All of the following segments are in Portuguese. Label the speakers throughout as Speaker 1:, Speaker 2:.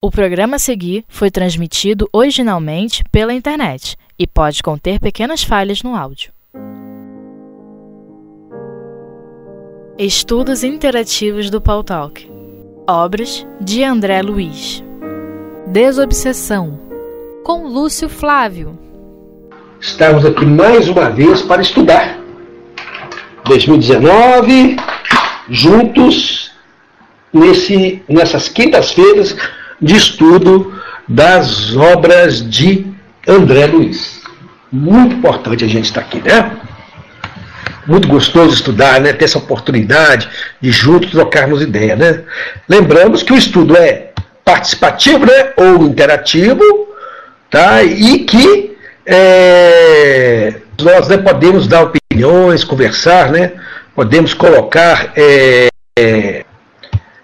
Speaker 1: O programa a seguir foi transmitido originalmente pela internet e pode conter pequenas falhas no áudio. Estudos Interativos do Paul Talk. Obras de André Luiz. Desobsessão. Com Lúcio Flávio.
Speaker 2: Estamos aqui mais uma vez para estudar 2019 juntos nesse, nessas quintas-feiras de estudo das obras de André Luiz. Muito importante a gente estar aqui, né? Muito gostoso estudar, né? Ter essa oportunidade de juntos trocarmos ideia, né? Lembramos que o estudo é participativo, né? Ou interativo, tá? E que é, nós né, podemos dar opiniões, conversar, né? Podemos colocar, é, é,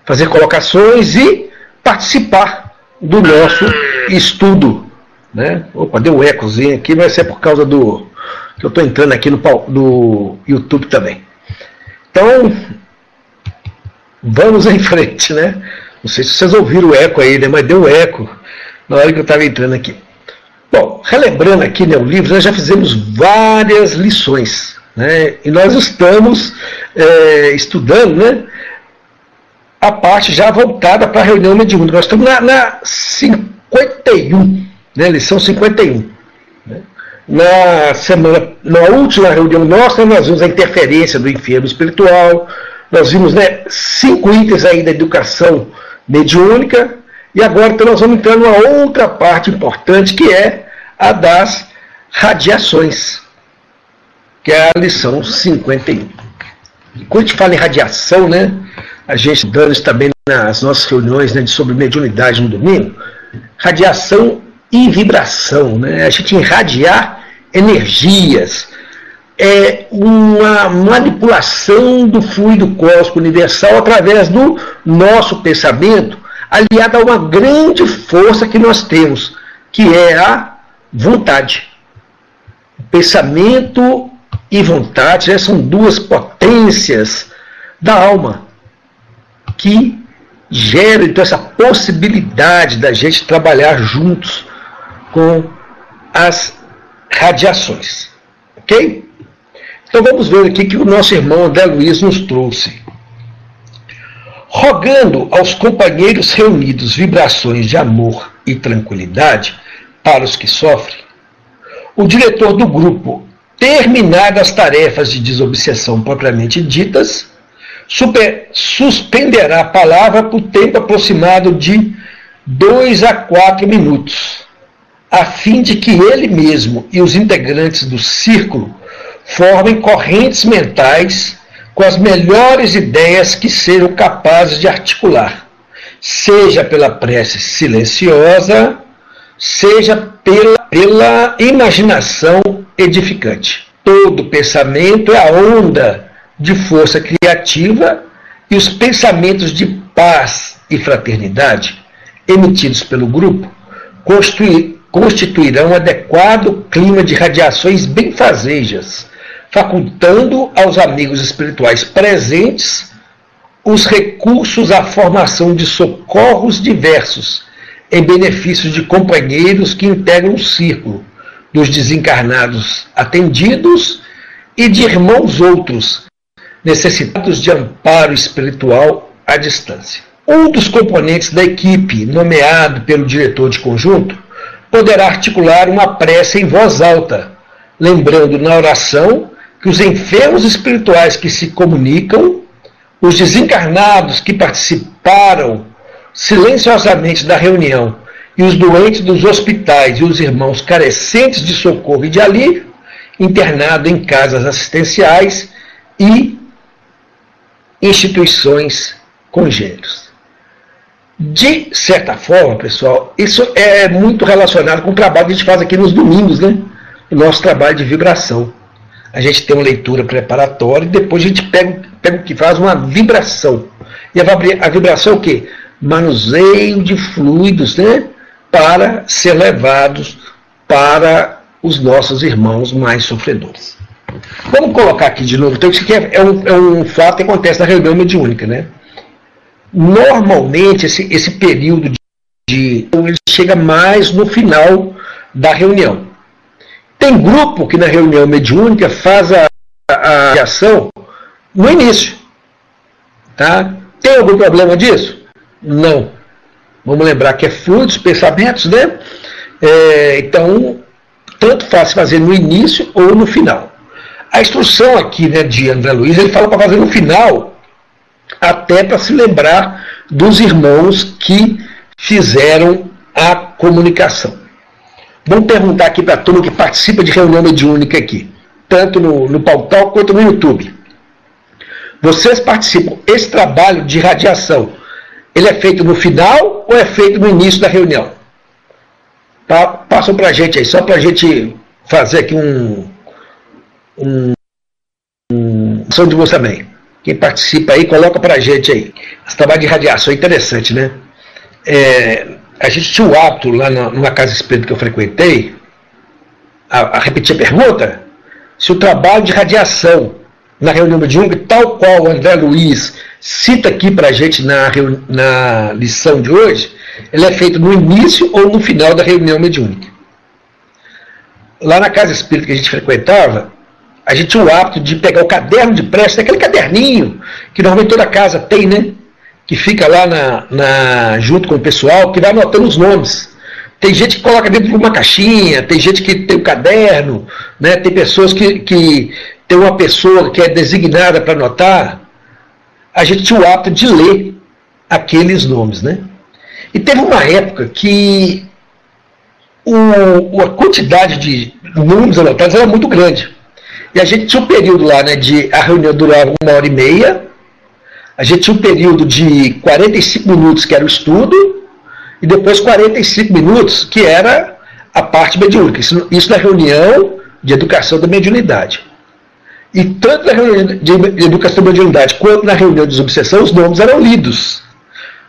Speaker 2: fazer colocações e participar do nosso estudo. Né? Opa, deu um ecozinho aqui, mas é por causa do que eu estou entrando aqui no, YouTube também. Então, vamos em frente, né? Não sei se vocês ouviram o eco aí, né? Mas deu eco na hora que eu estava entrando aqui. Bom, relembrando aqui né, o livro, nós já fizemos várias lições, né? E nós estamos é, estudando, né? A parte já voltada para a reunião mediúnica. Nós estamos na, na 51, né, lição 51. Né? Na semana, na última reunião nossa, nós vimos a interferência do enfermo espiritual, nós vimos né, cinco itens aí da educação mediúnica, e agora então, nós vamos entrar numa outra parte importante, que é a das radiações, que é a lição 51. E quando a gente fala em radiação, né, a gente dando isso também nas nossas reuniões né, sobre mediunidade no domingo, radiação e vibração, né? a gente irradiar energias, é uma manipulação do fluido cósmico universal através do nosso pensamento, aliado a uma grande força que nós temos, que é a vontade. Pensamento e vontade né, são duas potências da alma que gera então essa possibilidade da gente trabalhar juntos com as radiações. Ok? Então vamos ver aqui que o nosso irmão André Luiz nos trouxe. Rogando aos companheiros reunidos vibrações de amor e tranquilidade para os que sofrem, o diretor do grupo, terminadas as tarefas de desobsessão propriamente ditas, super, suspenderá a palavra por tempo aproximado de 2 a 4 minutos, a fim de que ele mesmo e os integrantes do círculo formem correntes mentais com as melhores ideias que sejam capazes de articular, seja pela prece silenciosa, seja pela, pela imaginação edificante. Todo pensamento é a onda de força criativa e os pensamentos de paz e fraternidade emitidos pelo grupo constituirão um adequado clima de radiações benfazejas, facultando aos amigos espirituais presentes os recursos à formação de socorros diversos em benefício de companheiros que integram o círculo, dos desencarnados atendidos e de irmãos outros necessitados de amparo espiritual à distância. Um dos componentes da equipe, nomeado pelo diretor de conjunto, poderá articular uma prece em voz alta, lembrando na oração que os enfermos espirituais que se comunicam, os desencarnados que participaram silenciosamente da reunião e os doentes dos hospitais e os irmãos carecentes de socorro e de alívio, internados em casas assistenciais e instituições com gêneros. De certa forma, pessoal, isso é muito relacionado com o trabalho que a gente faz aqui nos domingos, né? O nosso trabalho de vibração. A gente tem uma leitura preparatória e depois a gente pega, pega o que faz uma vibração. E a, a vibração é o quê? Manuseio de fluidos, né? Para ser levados para os nossos irmãos mais sofredores. Vamos colocar aqui de novo. Então, isso aqui é, é, um, é um fato que acontece na reunião mediúnica. Né? Normalmente, esse, esse período de então ele chega mais no final da reunião. Tem grupo que na reunião mediúnica faz a, a, a ação no início. Tá? Tem algum problema disso? Não. Vamos lembrar que é fluido pensamentos, né? É, então, tanto faz fazer no início ou no final. A instrução aqui né, de André Luiz, ele fala para fazer no final, até para se lembrar dos irmãos que fizeram a comunicação. Vamos perguntar aqui para a turma que participa de reunião mediúnica aqui, tanto no, no Pautal quanto no YouTube. Vocês participam, esse trabalho de radiação, ele é feito no final ou é feito no início da reunião? Tá? Passam para a gente aí, só para a gente fazer aqui um, um, um ação de você também. Quem participa aí, coloca para a gente aí. Esse trabalho de radiação é interessante, né? É, a gente tinha o hábito lá na, numa casa espírita que eu frequentei, a, a repetir a pergunta, se o trabalho de radiação na reunião mediúnica, tal qual o André Luiz cita aqui para a gente na, na lição de hoje, ele é feito no início ou no final da reunião mediúnica. Lá na casa espírita que a gente frequentava, a gente tinha o hábito de pegar o caderno de prece, aquele caderninho que normalmente toda casa tem, né? Que fica lá na, na, junto com o pessoal, que vai anotando os nomes. Tem gente que coloca dentro de uma caixinha, tem gente que tem o um caderno, né? tem pessoas que, que tem uma pessoa que é designada para anotar. A gente tinha o hábito de ler aqueles nomes, né? E teve uma época que o, a quantidade de números anotados era muito grande. E a gente tinha um período lá, né, de a reunião durava uma hora e meia, a gente tinha um período de 45 minutos que era o estudo, e depois 45 minutos que era a parte mediúnica. Isso, isso na reunião de educação da mediunidade. E tanto na reunião de educação da mediunidade quanto na reunião de desobsessão, os nomes eram lidos.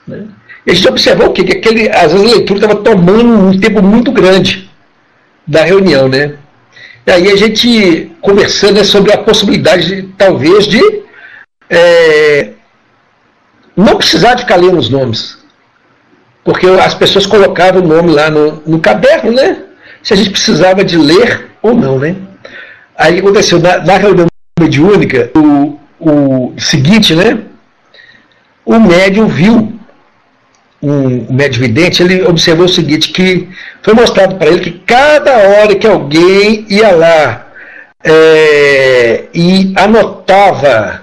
Speaker 2: Né? E a gente observou o quê? Que aquele, às vezes a leitura estava tomando um tempo muito grande da reunião, né? E aí a gente conversando né, sobre a possibilidade, de, talvez, de é, não precisar de ficar lendo os nomes. Porque as pessoas colocavam o nome lá no, no caderno, né? Se a gente precisava de ler ou não, né? Aí aconteceu, na, na reunião mediúnica, o, o seguinte, né? O médium viu um médio vidente, ele observou o seguinte, que foi mostrado para ele que cada hora que alguém ia lá é, e anotava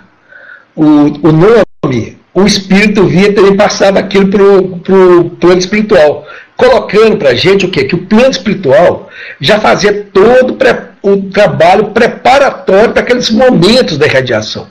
Speaker 2: o, o nome, o espírito via também passava aquilo para o plano espiritual, colocando para a gente o quê? Que o plano espiritual já fazia todo o trabalho preparatório para aqueles momentos da irradiação.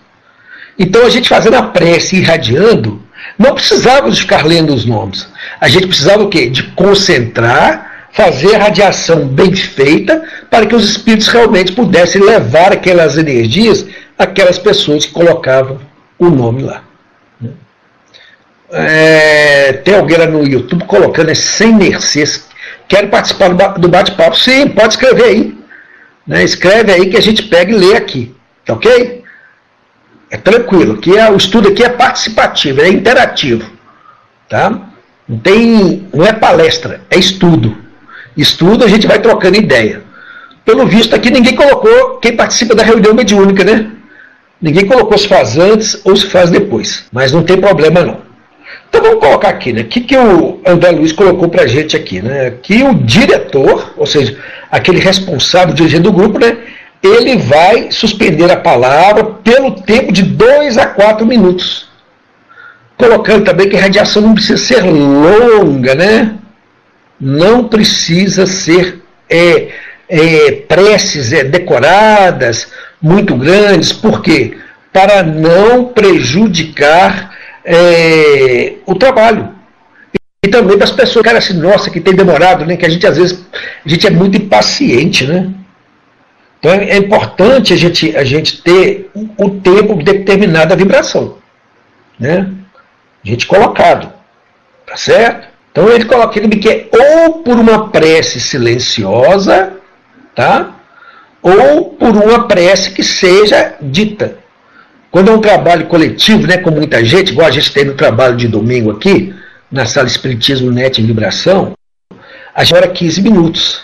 Speaker 2: Então a gente fazendo a prece e irradiando, não precisávamos ficar lendo os nomes. A gente precisava o quê? De concentrar, fazer a radiação bem feita, para que os espíritos realmente pudessem levar aquelas energias àquelas pessoas que colocavam o nome lá. É, tem alguém lá no YouTube colocando é sem mercês. Quero participar do bate-papo? Sim, pode escrever aí. Né? Escreve aí que a gente pega e lê aqui. Tá ok? É tranquilo, que é, o estudo aqui é participativo, é interativo. Tá? Não, tem, não é palestra, é estudo. Estudo a gente vai trocando ideia. Pelo visto aqui ninguém colocou quem participa da reunião mediúnica, né? Ninguém colocou se faz antes ou se faz depois. Mas não tem problema não. Então vamos colocar aqui, né? O que, que o André Luiz colocou para a gente aqui, né? Que o diretor, ou seja, aquele responsável, dirigente do grupo, né? Ele vai suspender a palavra pelo tempo de 2 a 4 minutos. Colocando também que a radiação não precisa ser longa, né? Não precisa ser é, é, preces é, decoradas, muito grandes, por quê? Para não prejudicar é, o trabalho. E também para as pessoas, cara, assim, nossa, que tem demorado, né? Que a gente às vezes, a gente é muito impaciente, né? Então é importante a gente, a gente ter o tempo de determinada vibração. Né? A gente colocado. Tá certo? Então ele coloca ele que é ou por uma prece silenciosa, tá? Ou por uma prece que seja dita. Quando é um trabalho coletivo, né, com muita gente, igual a gente tem no trabalho de domingo aqui, na sala Espiritismo Net em Vibração, a gente demora 15 minutos,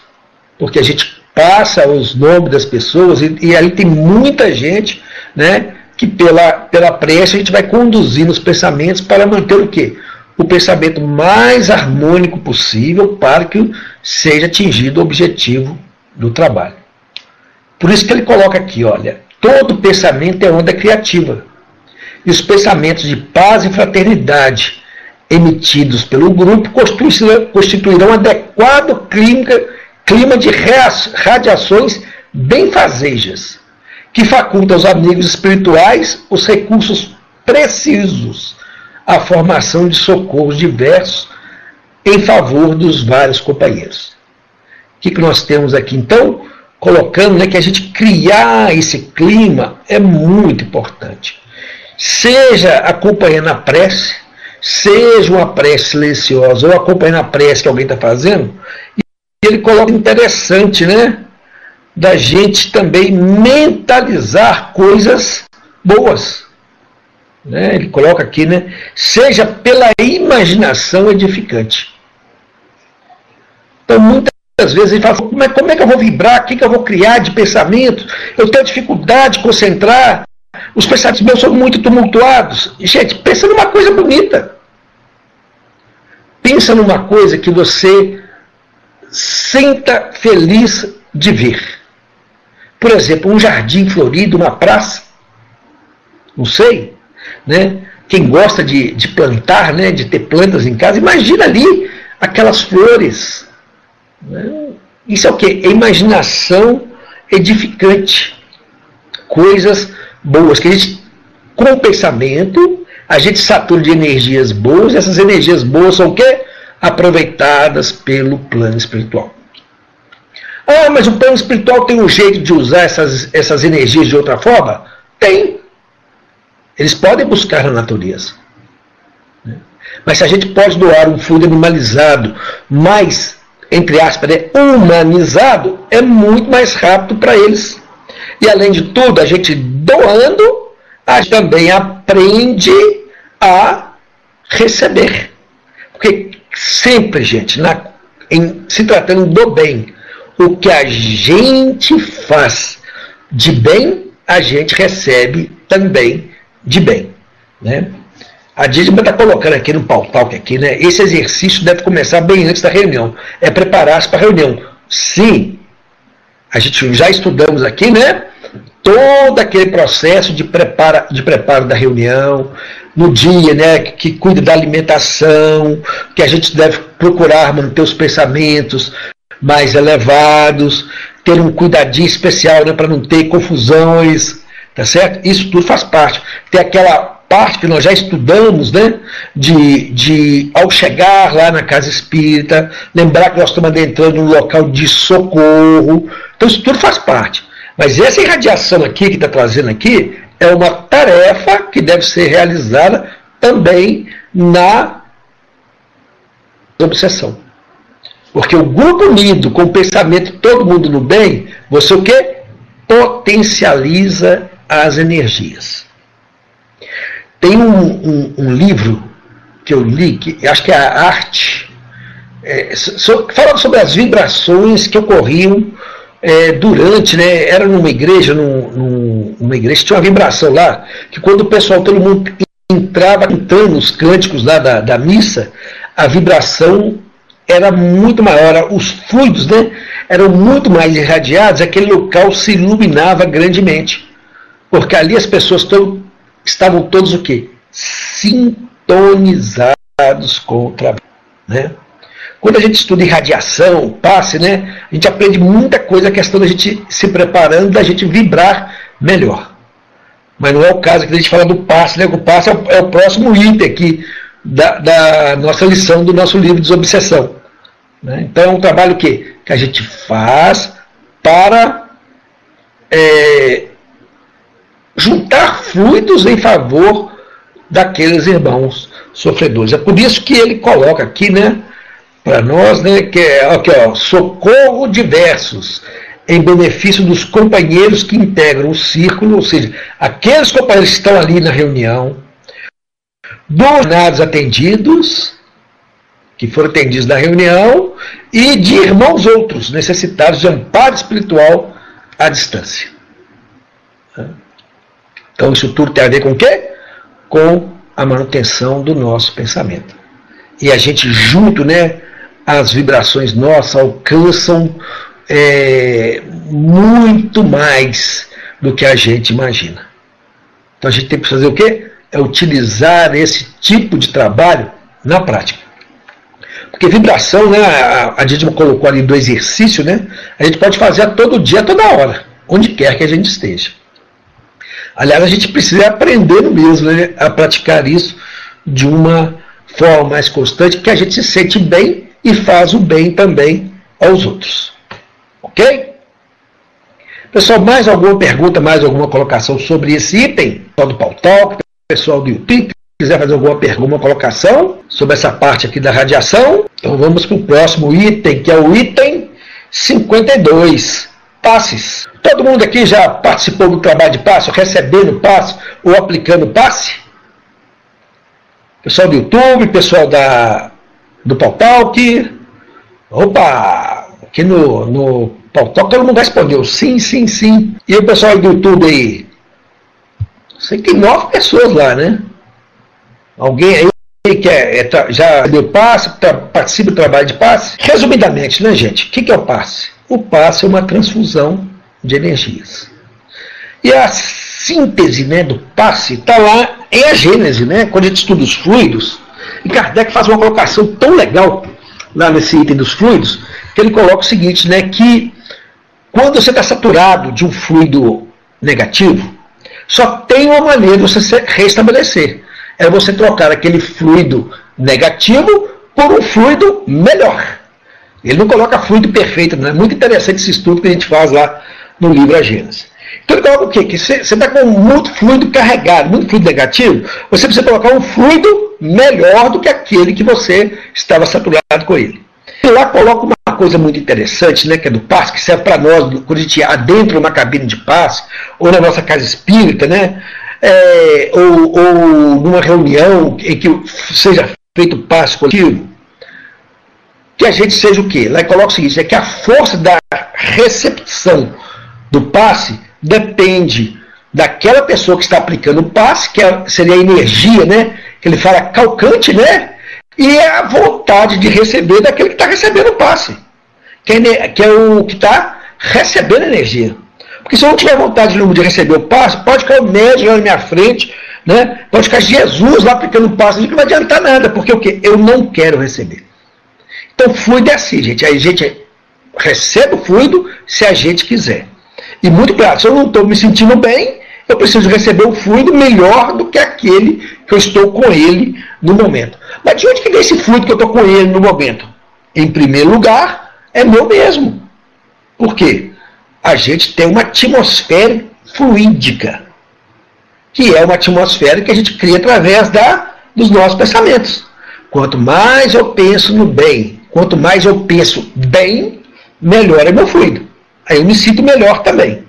Speaker 2: porque a gente passa os nomes das pessoas e, e ali tem muita gente, né, que pela, pela prece a gente vai conduzindo os pensamentos para manter o quê? O pensamento mais harmônico possível para que seja atingido o objetivo do trabalho. Por isso que ele coloca aqui, olha, todo pensamento é onda criativa. E os pensamentos de paz e fraternidade emitidos pelo grupo constituirão adequado clima, clima de radiações benfazejas, que faculta aos amigos espirituais os recursos precisos à formação de socorros diversos em favor dos vários companheiros. O que, que nós temos aqui então? Colocando né, que a gente criar esse clima é muito importante. Seja acompanhando a prece, seja uma prece silenciosa ou acompanhando a prece que alguém está fazendo, ele coloca interessante, né? Da gente também mentalizar coisas boas. Né? Ele coloca aqui, né? Seja pela imaginação edificante. Então, muitas vezes ele fala, como é, como é que eu vou vibrar? O que, que eu vou criar de pensamento? Eu tenho dificuldade de concentrar. Os pensamentos meus são muito tumultuados. Gente, pensa numa coisa bonita. Pensa numa coisa que você sinta feliz de ver. Por exemplo, um jardim florido, uma praça. Não sei. Né? Quem gosta de, de plantar, né? de ter plantas em casa, imagina ali aquelas flores. Né? Isso é o que? É imaginação edificante. Coisas boas, que a gente, com o pensamento, a gente satura de energias boas, essas energias boas são o quê? Aproveitadas pelo plano espiritual. Ah, mas o plano espiritual tem um jeito de usar essas, essas energias de outra forma? Tem. Eles podem buscar na natureza. Né? Mas se a gente pode doar um fundo animalizado, mais, entre aspas, né, humanizado, é muito mais rápido para eles. E além de tudo, a gente doando, a gente também aprende a receber. Porque sempre, gente, na, em, se tratando do bem, o que a gente faz de bem, a gente recebe também de bem. Né? A Dízima está colocando aqui no pautal aqui, né? Esse exercício deve começar bem antes da reunião. É preparar-se para a reunião. Sim, a gente já estudamos aqui, né? Todo aquele processo de, prepara, de preparo da reunião, no dia, né? Que, que cuida da alimentação, que a gente deve procurar manter os pensamentos mais elevados, ter um cuidadinho especial né, para não ter confusões, tá certo? Isso tudo faz parte. Tem aquela parte que nós já estudamos, né? De, de ao chegar lá na casa espírita, lembrar que nós estamos adentrando num local de socorro. Então isso tudo faz parte. Mas essa irradiação aqui que está trazendo aqui é uma tarefa que deve ser realizada também na obsessão. Porque o grupo unido, com o pensamento todo mundo no bem, você o quê? Potencializa as energias. Tem um, um, um livro que eu li, que acho que é a arte, é, so, falando sobre as vibrações que ocorriam é, durante, né, era numa igreja, num, num, numa igreja, tinha uma vibração lá, que quando o pessoal, todo mundo entrava cantando os cânticos lá da, da missa, a vibração era muito maior, os fluidos né, eram muito mais irradiados, aquele local se iluminava grandemente. Porque ali as pessoas to estavam todos o quê? Sintonizados com o trabalho. Né? Quando a gente estuda irradiação, passe, né, a gente aprende muita coisa, a questão da gente se preparando, da gente vibrar melhor. Mas não é o caso que a gente fala do passe, né? O passe é o, é o próximo item aqui da, da, nossa lição do nosso livro de Desobsessão. Né? Então é um trabalho que, que a gente faz para é, juntar fluidos em favor daqueles irmãos sofredores. É por isso que ele coloca aqui, né, para nós, né, que é aqui, ó, socorro diversos em benefício dos companheiros que integram o círculo, ou seja, aqueles companheiros que estão ali na reunião, dos atendidos que foram atendidos na reunião e de irmãos outros necessitados de amparo espiritual à distância. Então isso tudo tem a ver com o quê? Com a manutenção do nosso pensamento. E a gente junto, né, as vibrações nossas alcançam é, muito mais do que a gente imagina. Então a gente tem que fazer o quê? É utilizar esse tipo de trabalho na prática. Porque vibração, né, a, a gente colocou ali do exercício, né, a gente pode fazer todo dia, toda hora, onde quer que a gente esteja. Aliás, a gente precisa aprender mesmo né, a praticar isso de uma forma mais constante, que a gente se sente bem e faz o bem também aos outros. Ok? Pessoal, mais alguma pergunta, mais alguma colocação sobre esse item? Pessoal do Pautalk, pessoal do YouTube, quiser fazer alguma pergunta, uma colocação sobre essa parte aqui da radiação, então vamos para o próximo item, que é o item 52, passes. Todo mundo aqui já participou do trabalho de passe, recebendo passe ou aplicando passe? Pessoal do YouTube, pessoal da, do Pautalk. Opa! Aqui no, no Pautalk todo mundo respondeu sim, sim, sim. E o pessoal do YouTube aí? Sei que tem nove pessoas lá, né? Alguém aí que é, é, já deu passe, participa do trabalho de passe? Resumidamente, né, gente? O que, que é o passe? O passe é uma transfusão de energias. E a síntese né, do passe está lá em a Gênese, né? Quando a gente estuda os fluidos, e Kardec faz uma colocação tão legal lá nesse item dos fluidos, que ele coloca o seguinte, né? Que quando você está saturado de um fluido negativo, só tem uma maneira de você se restabelecer. É você trocar aquele fluido negativo por um fluido melhor. Ele não coloca fluido perfeito, é muito interessante esse estudo que a gente faz lá no livro A Gênesis. Então ele coloca o quê? Que você está com muito fluido carregado, muito fluido negativo, você precisa colocar um fluido melhor do que aquele que você estava saturado com ele. E lá coloca uma coisa muito interessante, né, que é do passe, que serve para nós, quando a gente adentra uma cabine de passe, ou na nossa casa espírita, né, é, ou, ou numa reunião em que seja feito passe coletivo, que a gente seja o quê? Lá coloca o seguinte, é que a força da recepção do passe depende daquela pessoa que está aplicando o passe, que é, seria a energia, né? Que ele fala calcante, né? E é a vontade de receber daquele que está recebendo o passe, que é, que é o que está recebendo energia. Porque se eu não tiver vontade de receber o passe, pode ficar o médico na minha frente, né? pode ficar Jesus lá aplicando o passe, não vai adiantar nada, porque o quê? Eu não quero receber. Então, fluido é assim, gente. A gente recebe o fluido se a gente quiser. E muito claro, se eu não estou me sentindo bem, eu preciso receber o fluido melhor do que aquele que eu estou com ele no momento. Mas de onde que vem esse fluido que eu estou com ele no momento? Em primeiro lugar, é meu mesmo. Por quê? A gente tem uma atmosfera fluídica, que é uma atmosfera que a gente cria através da, dos nossos pensamentos. Quanto mais eu penso no bem, Quanto mais eu penso bem, melhor é meu fluido. Aí eu me sinto melhor também.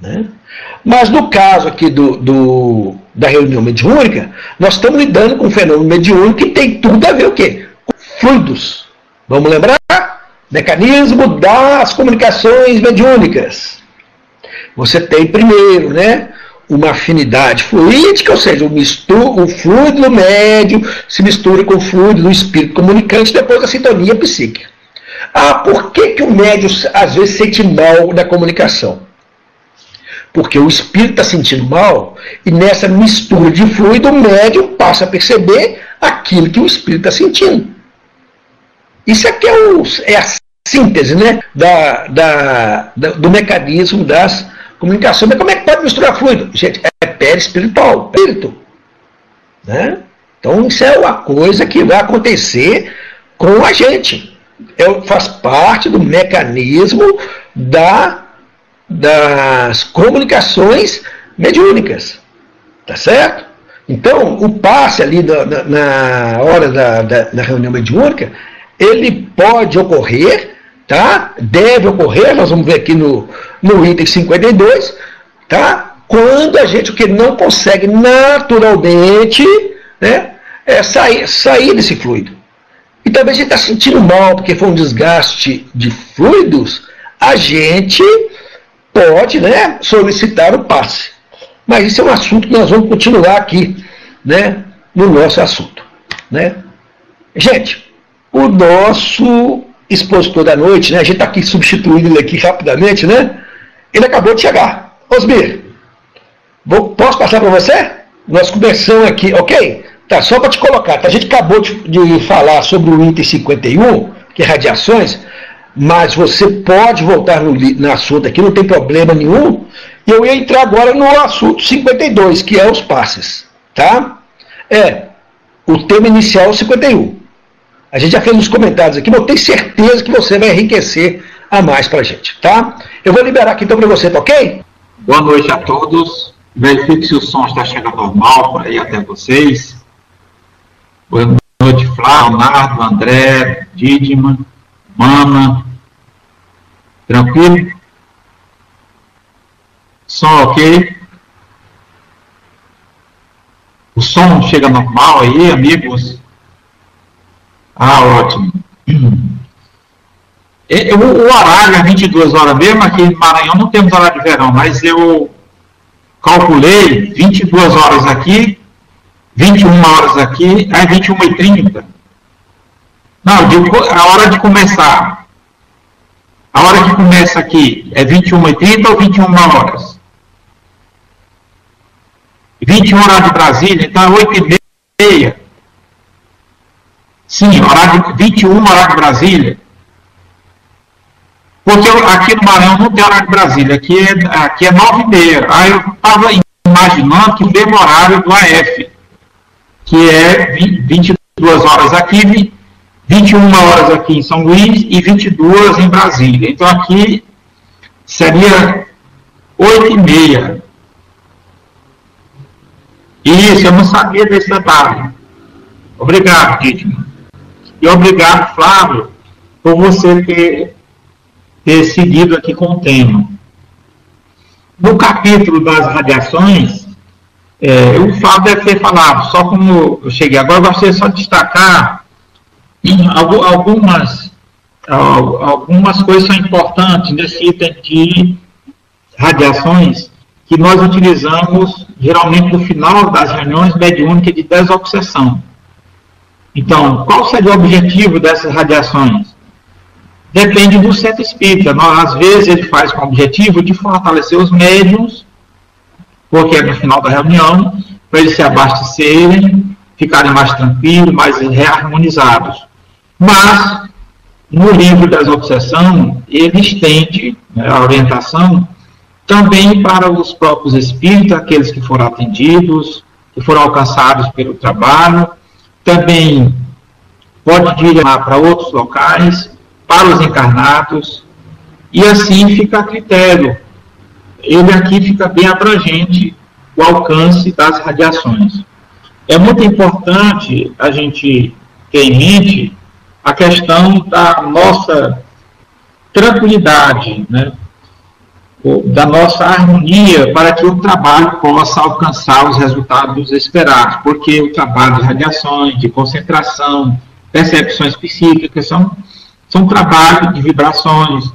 Speaker 2: Né? Mas no caso aqui do, do, da reunião mediúnica, nós estamos lidando com um fenômeno mediúnico que tem tudo a ver o quê? Com fluidos. Vamos lembrar? Mecanismo das comunicações mediúnicas. Você tem primeiro, né? uma afinidade fluídica, ou seja, o, mistura, o fluido do médio se mistura com o fluido do espírito comunicante depois da sintonia psíquica. Ah, por que, que o médio às vezes sente mal da comunicação? Porque o espírito está sentindo mal e nessa mistura de fluido o médium passa a perceber aquilo que o espírito está sentindo. Isso aqui é, o, é a síntese né, da, da, da, do mecanismo das comunicação. Mas como é que pode misturar fluido? Gente, é perispiritual, espírito. Né? Então isso é uma coisa que vai acontecer com a gente. É, faz parte do mecanismo da, das comunicações mediúnicas. Tá certo? Então, o passe ali na, hora da, da, reunião mediúnica, ele pode ocorrer tá? Deve ocorrer, nós vamos ver aqui no, no item 52, tá? Quando a gente o que não consegue naturalmente, né, é sair, sair desse fluido. e também a gente está sentindo mal porque foi um desgaste de fluidos, a gente pode né, solicitar o passe. Mas isso é um assunto que nós vamos continuar aqui né, no nosso assunto. Né? Gente, o nosso expositor da noite, né, a gente está aqui substituindo ele aqui rapidamente, né? Ele acabou de chegar. Osmir, vou, posso passar para você? Nós começamos aqui, ok? Tá, só para te colocar, tá? a gente acabou de, de falar sobre o Inter 51, que é radiações, mas você pode voltar no, no assunto aqui, não tem problema nenhum. E eu ia entrar agora no assunto 52, que é os passes, tá? É, o tema inicial é o 51. A gente já fez nos comentários aqui, mas eu tenho certeza que você vai enriquecer a mais para a gente, tá? Eu vou liberar aqui então para você, tá ok?
Speaker 3: Boa noite a todos. Verifique se o som está chegando normal por aí até vocês. Boa noite, Flávio, Leonardo, André, Didman, Mana. Tranquilo? Som ok? O som chega normal aí, amigos? Ah, ótimo. O horário é 22 horas mesmo, aqui em Maranhão não temos horário de verão, mas eu calculei 22 horas aqui, 21 horas aqui, aí 21 e 30. Não, digo, a hora de começar. A hora que começa aqui é 21 e 30 ou 21 horas? 21 horas de Brasília, então é 8 e meia. Sim, horário de 21 horário de Brasília. Porque aqui no Maranhão não tem horário de Brasília, aqui é, aqui é 9 e meia. Aí eu estava imaginando que o mesmo horário do AF, que é 20, 22 horas aqui, 21 horas aqui em São Luís e 22 em Brasília. Então aqui seria 8 e meia. Isso, eu não sabia desse detalhe. Obrigado, Dietmar. E obrigado, Flávio, por você ter, ter seguido aqui com o tema. No capítulo das radiações, é, o Flávio deve ter falado, só como eu cheguei agora, eu gostaria só de destacar algumas, algumas coisas são importantes nesse item de radiações que nós utilizamos geralmente no final das reuniões mediúnicas de desobsessão. Então, qual seria o objetivo dessas radiações? Depende do centro espírita. Às vezes ele faz com o objetivo de fortalecer os médiums, porque é no final da reunião, para eles se abastecerem, ficarem mais tranquilos, mais reharmonizados. Mas, no livro das obsessão, ele estende né, a orientação também para os próprios espíritos, aqueles que foram atendidos, que foram alcançados pelo trabalho, também pode direcionar para outros locais, para os encarnados, e assim fica a critério. Ele aqui fica bem abrangente o alcance das radiações. É muito importante a gente ter em mente a questão da nossa tranquilidade, né? da nossa harmonia para que o trabalho possa alcançar os resultados esperados, porque o trabalho de radiações, de concentração, percepções psíquicas são, são trabalhos de vibrações,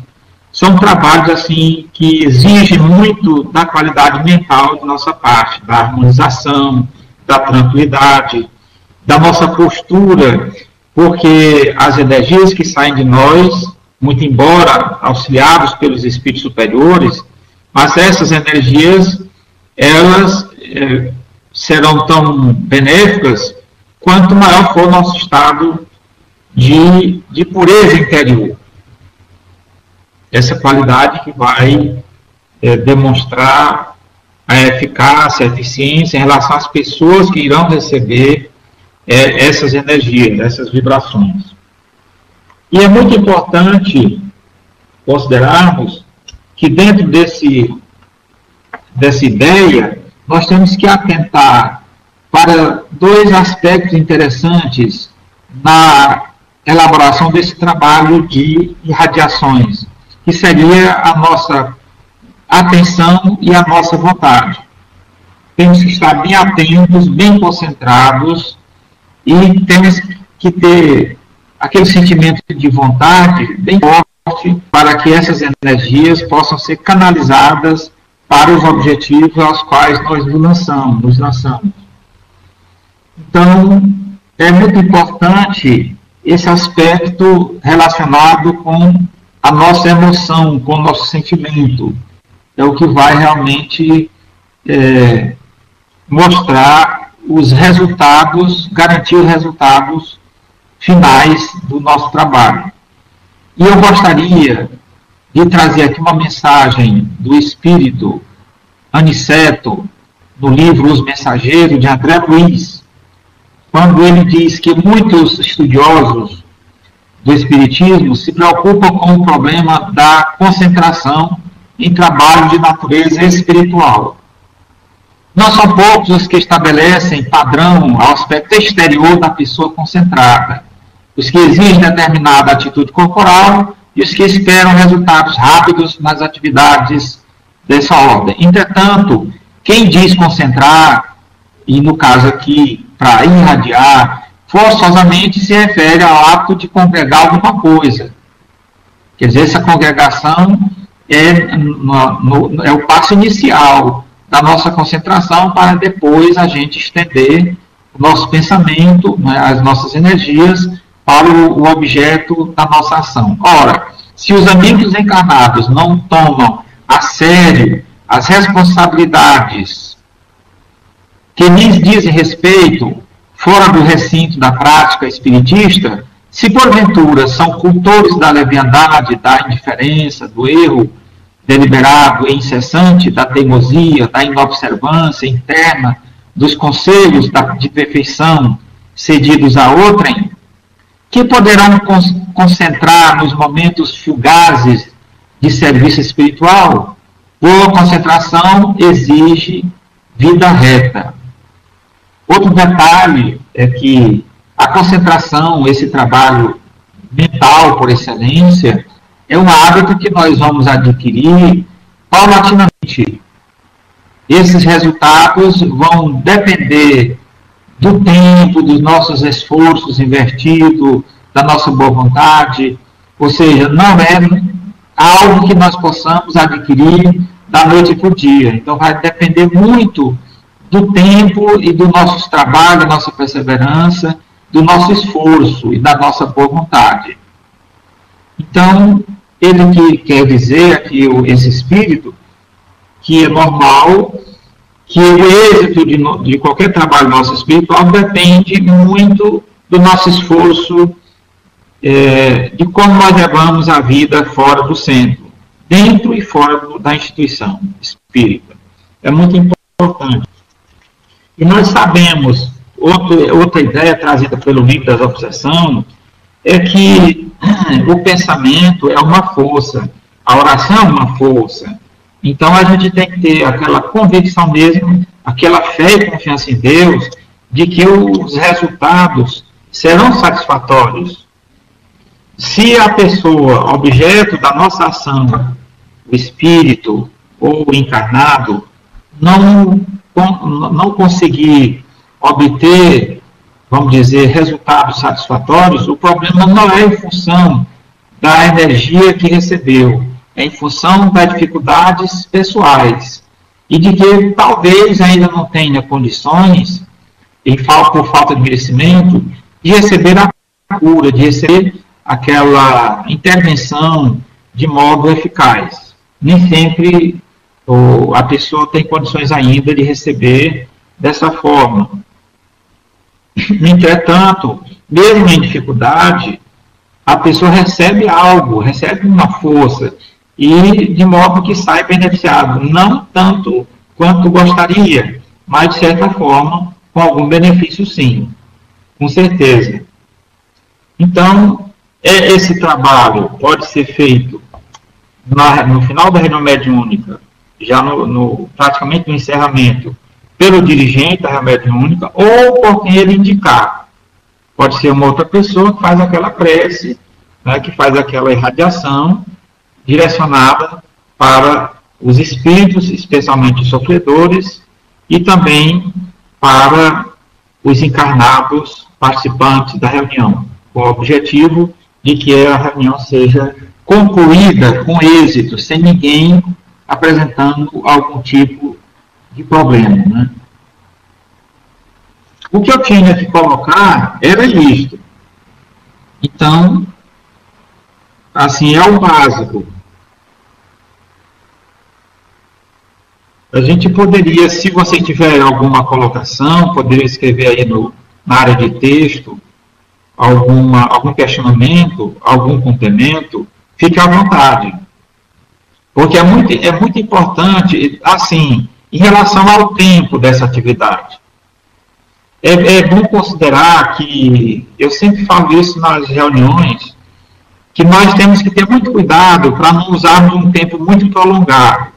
Speaker 3: são trabalhos assim que exigem muito da qualidade mental de nossa parte, da harmonização, da tranquilidade, da nossa postura, porque as energias que saem de nós muito embora auxiliados pelos espíritos superiores, mas essas energias, elas é, serão tão benéficas quanto maior for o nosso estado de, de pureza interior. Essa qualidade que vai é, demonstrar a eficácia, a eficiência em relação às pessoas que irão receber é, essas energias, essas vibrações. E é muito importante considerarmos que dentro desse, dessa ideia, nós temos que atentar para dois aspectos interessantes na elaboração desse trabalho de irradiações, que seria a nossa atenção e a nossa vontade. Temos que estar bem atentos, bem concentrados e temos que ter aquele sentimento de vontade bem forte para que essas energias possam ser canalizadas para os objetivos aos quais nós nos lançamos. Nos lançamos. Então, é muito importante esse aspecto relacionado com a nossa emoção, com o nosso sentimento. É o que vai realmente é, mostrar os resultados, garantir os resultados finais do nosso trabalho. E eu gostaria de trazer aqui uma mensagem do Espírito Aniceto, no livro Os Mensageiros, de André Luiz, quando ele diz que muitos estudiosos do Espiritismo se preocupam com o problema da concentração em trabalho de natureza espiritual. Não são poucos os que estabelecem padrão ao aspecto exterior da pessoa concentrada, os que exigem determinada atitude corporal e os que esperam resultados rápidos nas atividades dessa ordem. Entretanto, quem diz concentrar, e no caso aqui, para irradiar, forçosamente se refere ao ato de congregar alguma coisa. Quer dizer, essa congregação é, no, no, é o passo inicial da nossa concentração para depois a gente estender o nosso pensamento, né, as nossas energias para o, o objeto da nossa ação. Ora, se os amigos encarnados não tomam a sério as responsabilidades que lhes dizem respeito fora do recinto da prática espiritista, se porventura são cultores da leviandade, da indiferença, do erro deliberado e incessante, da teimosia, da inobservância interna, dos conselhos de perfeição cedidos a outrem, que poderão concentrar nos momentos fugazes de serviço espiritual, boa concentração exige vida reta. Outro detalhe é que a concentração, esse trabalho mental por excelência, é um hábito que nós vamos adquirir paulatinamente. Esses resultados vão depender do tempo, dos nossos esforços invertidos, da nossa boa vontade, ou seja, não é algo que nós possamos adquirir da noite para o dia. Então, vai depender muito do tempo e do nosso trabalho, da nossa perseverança, do nosso esforço e da nossa boa vontade. Então, ele que quer dizer aqui, esse espírito, que é normal que o êxito de, de qualquer trabalho nosso espiritual depende muito do nosso esforço, é, de como nós levamos a vida fora do centro, dentro e fora do, da instituição espírita. É muito importante. E nós sabemos, outra, outra ideia trazida pelo livro das obsessões, é que o pensamento é uma força, a oração é uma força. Então a gente tem que ter aquela convicção mesmo, aquela fé e confiança em Deus, de que os resultados serão satisfatórios. Se a pessoa, objeto da nossa ação, o espírito ou o encarnado, não, não conseguir obter vamos dizer, resultados satisfatórios, o problema não é em função da energia que recebeu, é em função das dificuldades pessoais e de que talvez ainda não tenha condições, por falta de merecimento, de receber a cura, de receber aquela intervenção de modo eficaz. Nem sempre a pessoa tem condições ainda de receber dessa forma. Entretanto, mesmo em dificuldade, a pessoa recebe algo, recebe uma força, e de modo que sai beneficiado, não tanto quanto gostaria, mas de certa forma, com algum benefício sim, com certeza. Então, é, esse trabalho pode ser feito no final da reunião mediúnica, já no, no, praticamente no encerramento, pelo dirigente da remédio única ou por quem ele indicar. Pode ser uma outra pessoa que faz aquela prece, né, que faz aquela irradiação direcionada para os espíritos, especialmente os sofredores, e também para os encarnados participantes da reunião. com o objetivo de que a reunião seja concluída com êxito, sem ninguém apresentando algum tipo de problema. Né? O que eu tinha que colocar era isto. Então, assim, é o básico. A gente poderia, se você tiver alguma colocação, poderia escrever aí no, na área de texto, alguma, algum questionamento, algum complemento, fique à vontade. Porque é muito, é muito importante, assim, em relação ao tempo dessa atividade. É, é bom considerar que, eu sempre falo isso nas reuniões, que nós temos que ter muito cuidado para não usarmos um tempo muito prolongado.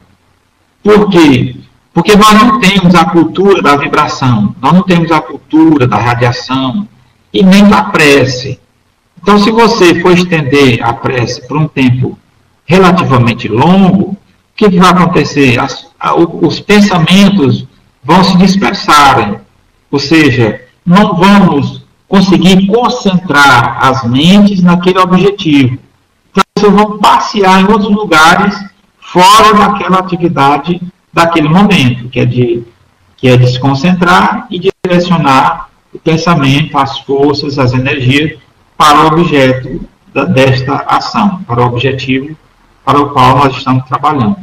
Speaker 3: Por quê? Porque nós não temos a cultura da vibração, nós não temos a cultura da radiação e nem da prece. Então, se você for estender a prece por um tempo relativamente longo, o que, vai acontecer? As, os pensamentos vão se dispersarem, ou seja, não vamos conseguir concentrar as mentes naquele objetivo. Então, vocês vão passear em outros lugares fora daquela atividade daquele momento, que é de, que é de se concentrar e direcionar o pensamento, as forças, as energias para o objeto da, desta ação, para o objetivo para o qual nós estamos trabalhando.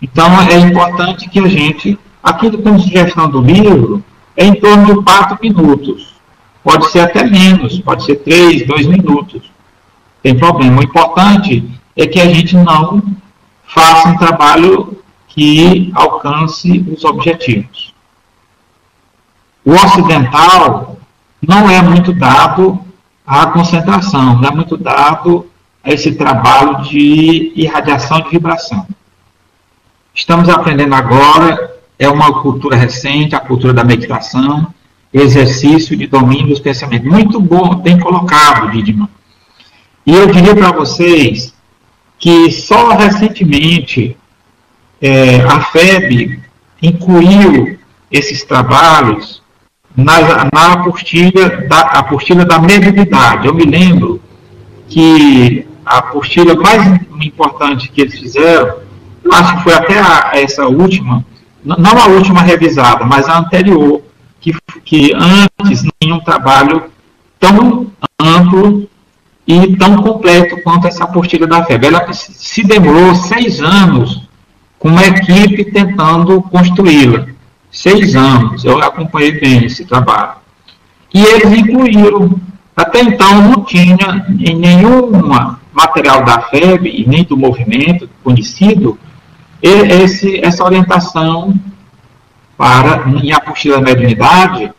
Speaker 3: Então, é importante que a gente, aquilo como sugestão do livro, é em torno de quatro minutos. Pode ser até menos, pode ser três, dois minutos. Tem problema. O importante é que a gente não faça um trabalho que alcance os objetivos. O ocidental não é muito dado à concentração, não é muito dado a esse trabalho de irradiação de vibração. Estamos aprendendo agora, é uma cultura recente, a cultura da meditação, exercício de domínio dos pensamentos. Muito bom, bem colocado, Didima. E eu diria para vocês que só recentemente é, a FEB incluiu esses trabalhos na, na apostila, da, apostila da mediunidade. Eu me lembro que a apostila mais importante que eles fizeram, acho que foi até a, essa última, não a última revisada, mas a anterior, que, que antes nenhum trabalho tão amplo e tão completo quanto essa apostila da FEB. Ela se demorou seis anos com uma equipe tentando construí-la. Seis anos, eu acompanhei bem esse trabalho. E eles incluíram, até então não tinha em nenhuma material da FEB e nem do movimento conhecido esse, essa orientação para, em apostila da mediunidade,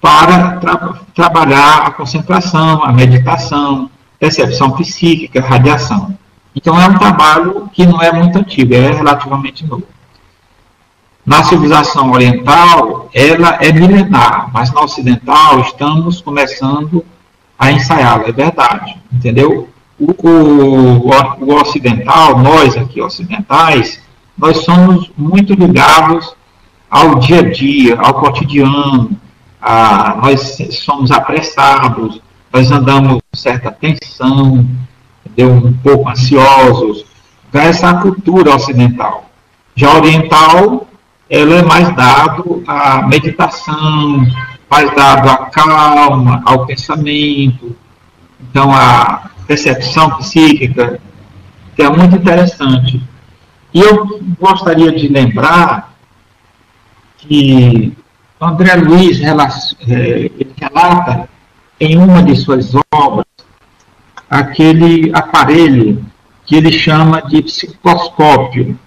Speaker 3: para tra trabalhar a concentração, a meditação, percepção psíquica, radiação. Então é um trabalho que não é muito antigo, é relativamente novo. Na civilização oriental, ela é milenar, mas na ocidental estamos começando a ensaiá-la, é verdade, entendeu? O, o, o, ocidental, nós aqui ocidentais, nós somos muito ligados ao dia a dia, ao cotidiano, a, nós somos apressados, nós andamos com certa tensão, deu um pouco ansiosos. Então, essa é a cultura ocidental. Já oriental, ela é mais dado à meditação, mais dado à calma, ao pensamento. Então, a percepção psíquica, que é muito interessante. E eu gostaria de lembrar que André Luiz eh, relata em uma de suas obras aquele aparelho que ele chama de psicoscópio.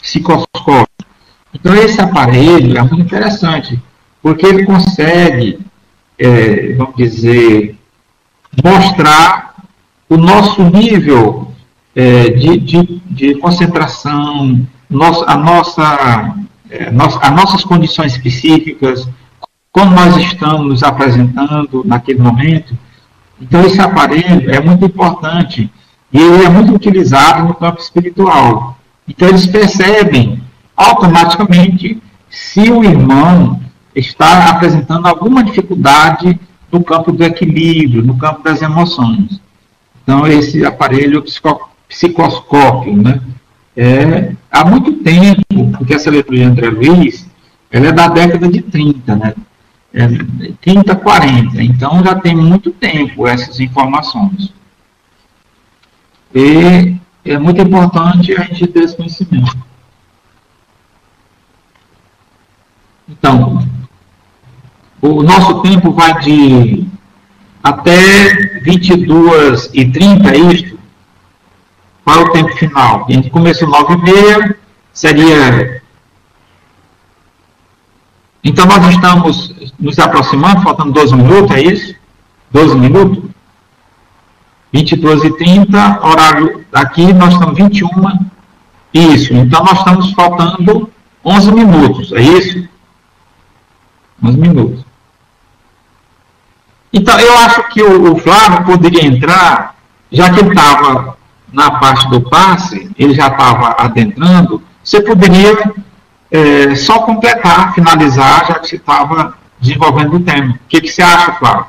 Speaker 3: psicoscópio. Então, esse aparelho é muito interessante, porque ele consegue, é, vamos dizer, mostrar o nosso nível é, de, de, de, concentração, nosso, a nossa, é, nossa, as nossas condições específicas, como nós estamos nos apresentando naquele momento. Então, esse aparelho é muito importante e ele é muito utilizado no campo espiritual. Então, eles percebem automaticamente se o irmão está apresentando alguma dificuldade no campo do equilíbrio, no campo das emoções. Então, esse aparelho psicoscópio, né? É, há muito tempo, porque essa leitura de André Luiz, ela é da década de 30, né? É 30, 40. Então, já tem muito tempo essas informações. E é muito importante a gente ter esse conhecimento. Então, o nosso tempo vai de até 22 e 30, é isto, para o tempo final. A gente começou 9 e meia, seria... Então, nós estamos nos aproximando, faltando 12 minutos, é isso? 12 minutos? 22 e 30, horário aqui, nós estamos 21. Isso, então nós estamos faltando 11 minutos, é isso? 11 minutos. Então, eu acho que o, o Flávio poderia entrar, já que ele estava na parte do passe, ele já estava adentrando, você poderia é, só completar, finalizar, já que você estava desenvolvendo o tema. O que, que você acha, Flávio?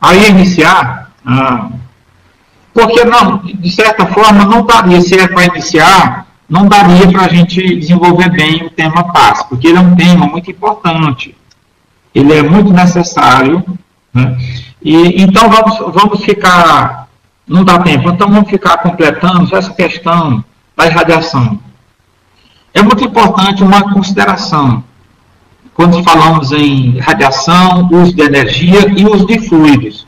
Speaker 3: Aí iniciar, ah, porque não, de certa forma não daria, se é para iniciar, não daria para a gente desenvolver bem o tema paz, porque ele é um tema muito importante, ele é muito necessário, né? e então vamos, vamos ficar, não dá tempo, então vamos ficar completando essa questão da irradiação. É muito importante uma consideração, quando falamos em radiação, uso de energia e uso de fluidos.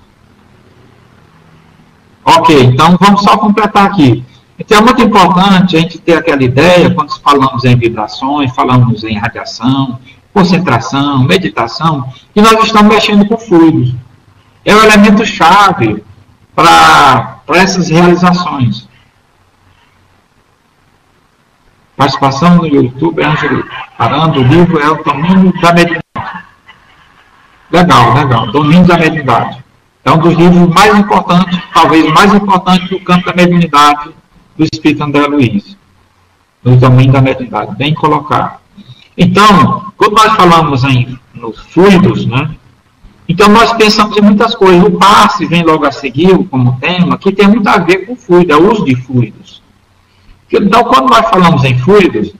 Speaker 3: Ok, então vamos só completar aqui. Então é muito importante a gente ter aquela ideia, quando falamos em vibrações, falamos em radiação, concentração, meditação, que nós estamos mexendo com fluidos. É o elemento chave para essas realizações. Participação no YouTube, Ângelo Parando, o livro é o Domínio da Mediunidade. Legal, legal. Domínio da Mediunidade. É um dos livros mais importantes, talvez mais importante do campo da mediunidade do Espírito André Luiz, no domínio da mediunidade, bem colocado. Então, quando nós falamos em nos fluidos, né, então nós pensamos em muitas coisas. O passe vem logo a seguir como tema, que tem muito a ver com fluido, é o uso de fluidos. Então, quando nós falamos em fluidos,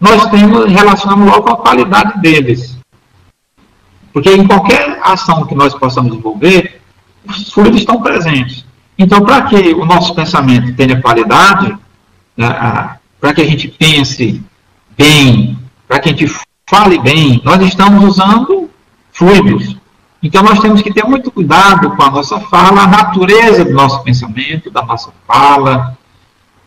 Speaker 3: nós temos, relacionamos logo com a qualidade deles. Porque em qualquer ação que nós possamos desenvolver, os fluidos estão presentes. Então, para que o nosso pensamento tenha qualidade, né, para que a gente pense bem, para que a gente fale bem, nós estamos usando fluidos. Então, nós temos que ter muito cuidado com a nossa fala, a natureza do nosso pensamento, da nossa fala,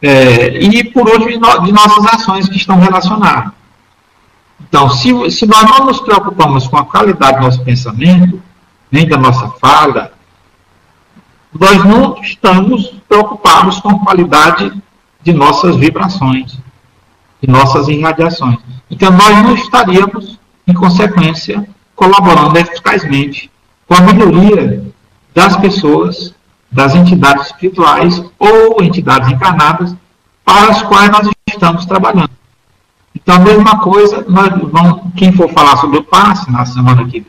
Speaker 3: é, e, por último, de, nossas ações que estão relacionadas. Então, se, se nós não nos preocupamos com a qualidade do nosso pensamento, nem da nossa fala, nós não estamos preocupados com a qualidade de nossas vibrações, de nossas irradiações. Então, nós não estaríamos, em consequência, colaborando eficazmente com a melhoria das pessoas, das entidades espirituais ou entidades encarnadas para as quais nós estamos trabalhando. Então, a mesma coisa, nós vamos, quem for falar sobre o passe na semana que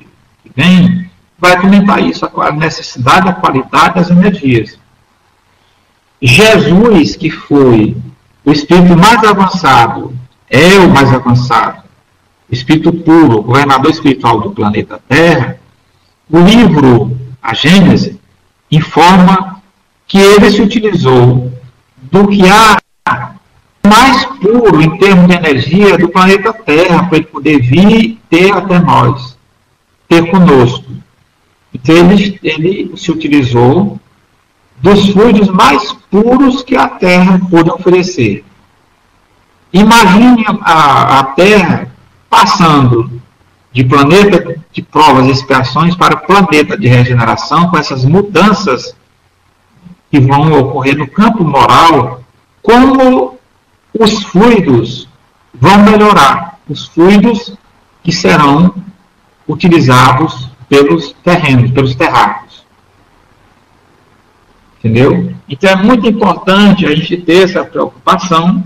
Speaker 3: vem, vai comentar isso, a necessidade, a qualidade das energias. Jesus, que foi o espírito mais avançado, é o mais avançado, espírito puro, governador espiritual do planeta Terra, o livro A Gênese informa que ele se utilizou do que há mais puro em termos de energia do planeta Terra para ele poder vir ter até nós, ter conosco. Então, ele, ele se utilizou dos fluidos mais puros que a Terra pôde oferecer. Imagine a, a Terra passando de planeta de provas e expiações para planeta de regeneração, com essas mudanças que vão ocorrer no campo moral, como os fluidos vão melhorar, os fluidos que serão utilizados pelos terrenos, pelos terráqueos. Entendeu? Então é muito importante a gente ter essa preocupação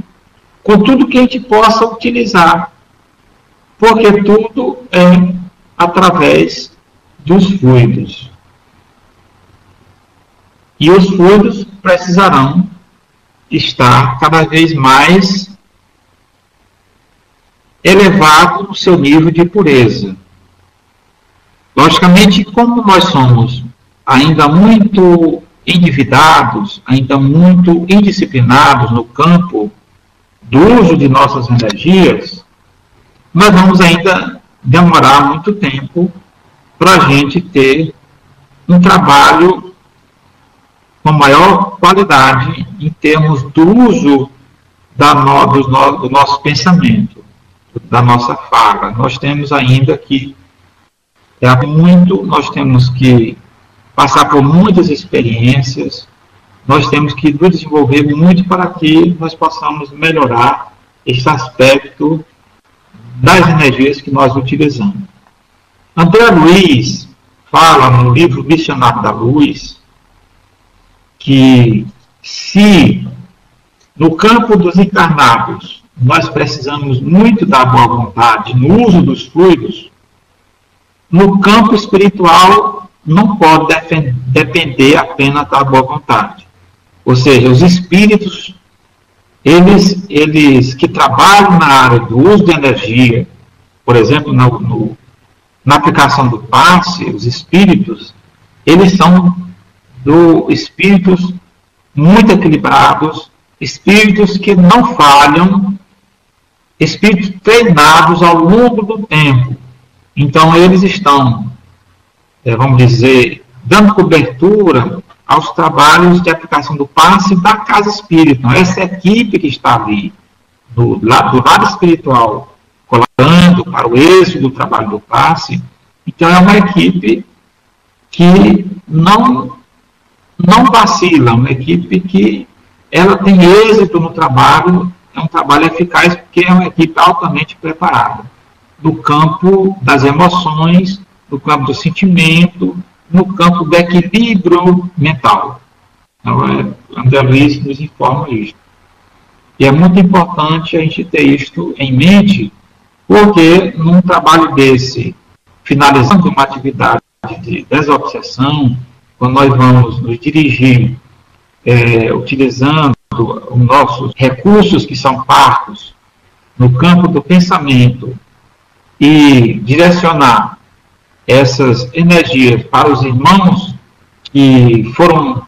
Speaker 3: com tudo que a gente possa utilizar, porque tudo é através dos fluidos. E os fluidos precisarão estar cada vez mais elevado no seu nível de pureza. Logicamente, como nós somos ainda muito endividados, ainda muito indisciplinados no campo do uso de nossas energias, nós vamos ainda demorar muito tempo para a gente ter um trabalho com maior qualidade em termos do uso da no, do, no, do nosso pensamento, da nossa fala. Nós temos ainda que é muito, nós temos que passar por muitas experiências, nós temos que nos desenvolver muito para que nós possamos melhorar esse aspecto das energias que nós utilizamos. André Luiz fala no livro Missionário da Luz que se no campo dos encarnados nós precisamos muito da boa vontade no uso dos fluidos, no campo espiritual não pode depender apenas da boa vontade. Ou seja, os espíritos, eles, eles que trabalham na área do uso de energia, por exemplo, no, no na aplicação do passe, os espíritos, eles são do espíritos muito equilibrados, espíritos que não falham, espíritos treinados ao longo do tempo. Então, eles estão, é, vamos dizer, dando cobertura aos trabalhos de aplicação do passe da casa espírita. Então, essa equipe que está ali, do, do lado espiritual, colaborando para o êxito do trabalho do passe. Então, é uma equipe que não, não vacila, uma equipe que ela tem êxito no trabalho, é um trabalho eficaz, porque é uma equipe altamente preparada no campo das emoções, no campo do sentimento, no campo do equilíbrio mental. Então, é, André Luiz nos informa isso. E é muito importante a gente ter isto em mente, porque num trabalho desse, finalizando uma atividade de desobsessão, quando nós vamos nos dirigir é, utilizando os nossos recursos que são parcos no campo do pensamento e direcionar essas energias para os irmãos que foram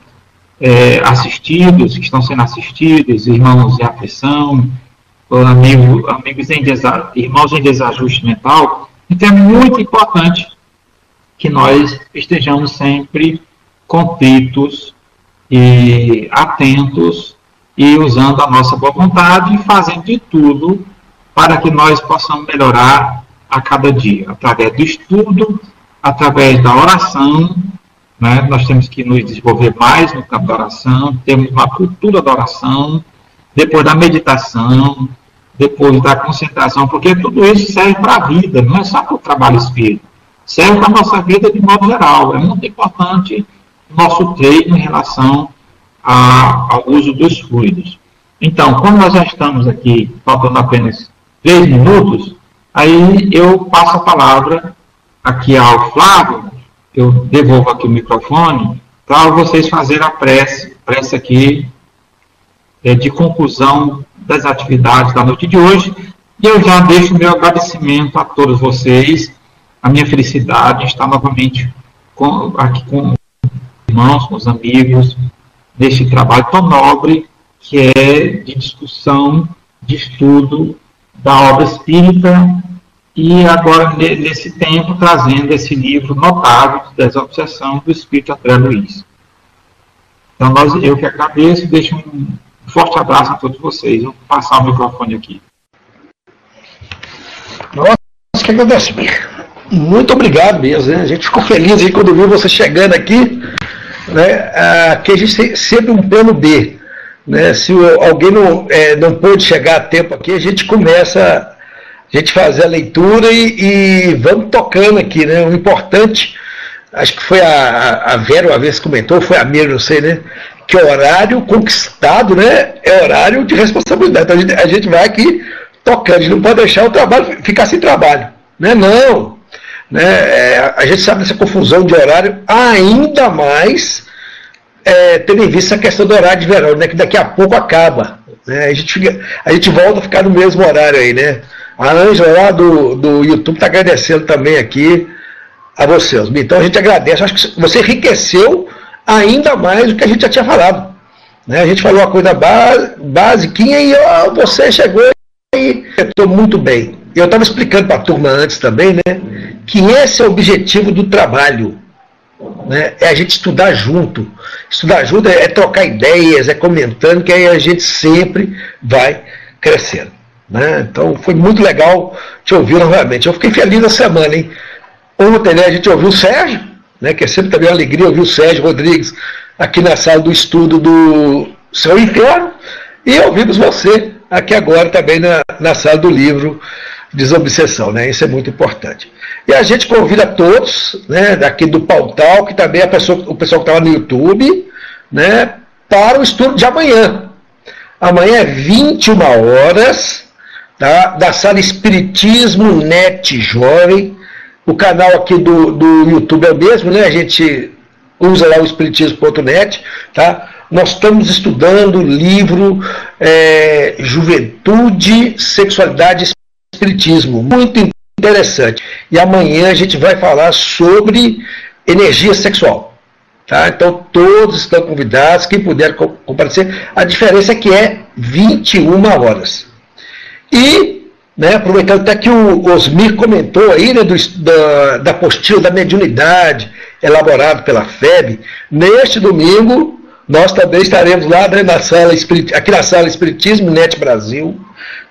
Speaker 3: é, assistidos, que estão sendo assistidos, irmãos em aflição, amigo, amigos em irmãos em desajuste mental. Então é muito importante que nós estejamos sempre contritos e atentos e usando a nossa boa vontade e fazendo de tudo para que nós possamos melhorar a cada dia, através do estudo, através da oração. Né? Nós temos que nos desenvolver mais no campo da oração, temos uma cultura da oração, depois da meditação, depois da concentração, porque tudo isso serve para a vida, não é só para o trabalho espírita, serve para a nossa vida de modo geral. É muito importante o nosso treino em relação a, ao uso dos fluidos. Então, como nós já estamos aqui, faltando apenas três minutos, aí eu passo a palavra aqui ao Flávio, eu devolvo aqui o microfone, para vocês fazerem a prece, prece aqui é, de conclusão das atividades da noite de hoje. E eu já deixo meu agradecimento a todos vocês, a minha felicidade de estar novamente com, aqui com os irmãos, com os amigos, neste trabalho tão nobre que é de discussão, de estudo da obra espírita e agora nesse tempo trazendo esse livro notável de Desobsessão do Espírito André Luiz. Então nós, eu que agradeço e deixo um forte abraço a todos vocês. Vou passar o microfone aqui.
Speaker 2: Nós que agradecemos. Muito obrigado mesmo. Né? A gente ficou feliz aí quando viu você chegando aqui. Né? Ah, que a gente tem sempre um plano B. Né? Se alguém não, é, não pôde chegar a tempo aqui, a gente começa a gente fazer a leitura e, e vamos tocando aqui. Né? O importante, acho que foi a, a Vera uma vez comentou, foi a Mira, não sei, né? que horário conquistado né, é horário de responsabilidade. Então a gente, a gente vai aqui tocando, a gente não pode deixar o trabalho ficar sem trabalho. Né? Não. Né? É, a gente sabe dessa confusão de horário, ainda mais é, tendo em vista a questão do horário de verão, né, que daqui a pouco acaba. Né? A, gente fica, a gente volta a ficar no mesmo horário aí, né? A Ângela lá do, do YouTube está agradecendo também aqui a você, Osmi. Então a gente agradece. Acho que você enriqueceu ainda mais do que a gente já tinha falado. Né? A gente falou uma coisa basiquinha e ó, você chegou e estou muito bem. Eu estava explicando para a turma antes também, né? Que esse é o objetivo do trabalho. Né? É a gente estudar junto. Estudar junto é, é trocar ideias, é comentando, que aí a gente sempre vai crescendo. Né? Então foi muito legal te ouvir novamente. Eu fiquei feliz na semana, hein? Ontem né, a gente ouviu o Sérgio, né, que é sempre também uma alegria ouvir o Sérgio Rodrigues aqui na sala do estudo do Seu Inferno, e ouvimos você aqui agora também na, na sala do livro Desobsessão, né? Isso é muito importante. E a gente convida todos, né, daqui do Pautal, que também é pessoa, o pessoal que estava no YouTube, né, para o estudo de amanhã. Amanhã é 21 horas, tá, da sala Espiritismo Net Jovem, o canal aqui do, do YouTube é o mesmo, né? A gente usa lá o espiritismo.net, tá? Nós estamos estudando o livro é, Juventude, Sexualidade Espiritismo. Muito interessante. E amanhã a gente vai falar sobre energia sexual. Tá? Então todos estão convidados, quem puder comparecer. A diferença é que é 21 horas. E né, aproveitando até que o Osmir comentou aí né, do, da, da apostila da mediunidade elaborado pela FEB, neste domingo nós também estaremos lá né, na sala aqui na sala Espiritismo Net Brasil,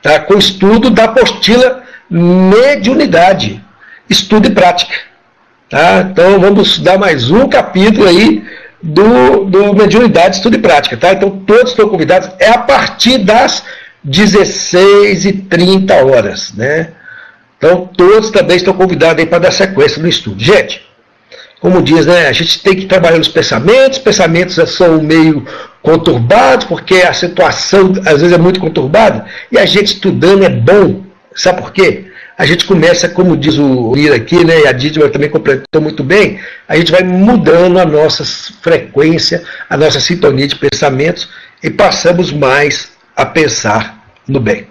Speaker 2: tá, com estudo da apostila mediunidade, estudo e prática. Tá? Então vamos dar mais um capítulo aí do, do mediunidade, estudo e prática. Tá? Então todos estão convidados, é a partir das 16 e 30 horas, né? Então, todos também estão convidados aí para dar sequência no estudo. Gente, como diz, né? A gente tem que trabalhar nos pensamentos, pensamentos são meio conturbados, porque a situação às vezes é muito conturbada, e a gente estudando é bom. Sabe por quê? A gente começa, como diz o Lira aqui, né? E a Didier também completou muito bem, a gente vai mudando a nossa frequência, a nossa sintonia de pensamentos e passamos mais a pensar no bem.